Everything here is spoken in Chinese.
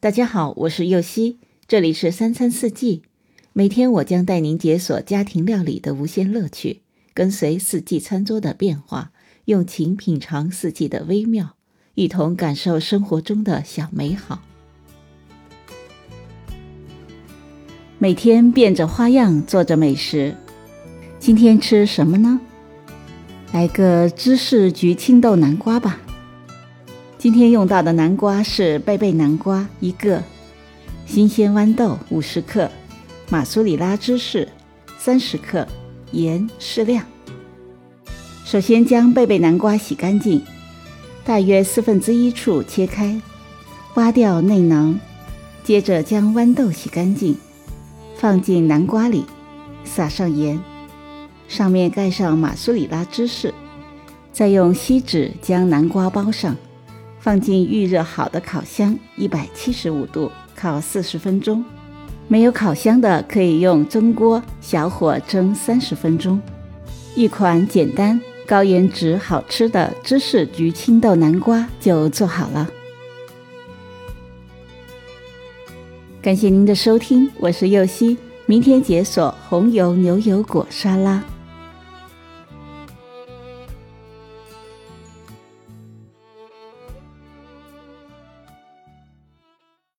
大家好，我是右希，这里是三餐四季。每天我将带您解锁家庭料理的无限乐趣，跟随四季餐桌的变化，用情品尝四季的微妙，一同感受生活中的小美好。每天变着花样做着美食，今天吃什么呢？来个芝士焗青豆南瓜吧。今天用到的南瓜是贝贝南瓜一个，新鲜豌豆五十克，马苏里拉芝士三十克，盐适量。首先将贝贝南瓜洗干净，大约四分之一处切开，挖掉内囊。接着将豌豆洗干净，放进南瓜里，撒上盐，上面盖上马苏里拉芝士，再用锡纸将南瓜包上。放进预热好的烤箱，一百七十五度烤四十分钟。没有烤箱的，可以用蒸锅小火蒸三十分钟。一款简单、高颜值、好吃的芝士焗青豆南瓜就做好了。感谢您的收听，我是右希，明天解锁红油牛油果沙拉。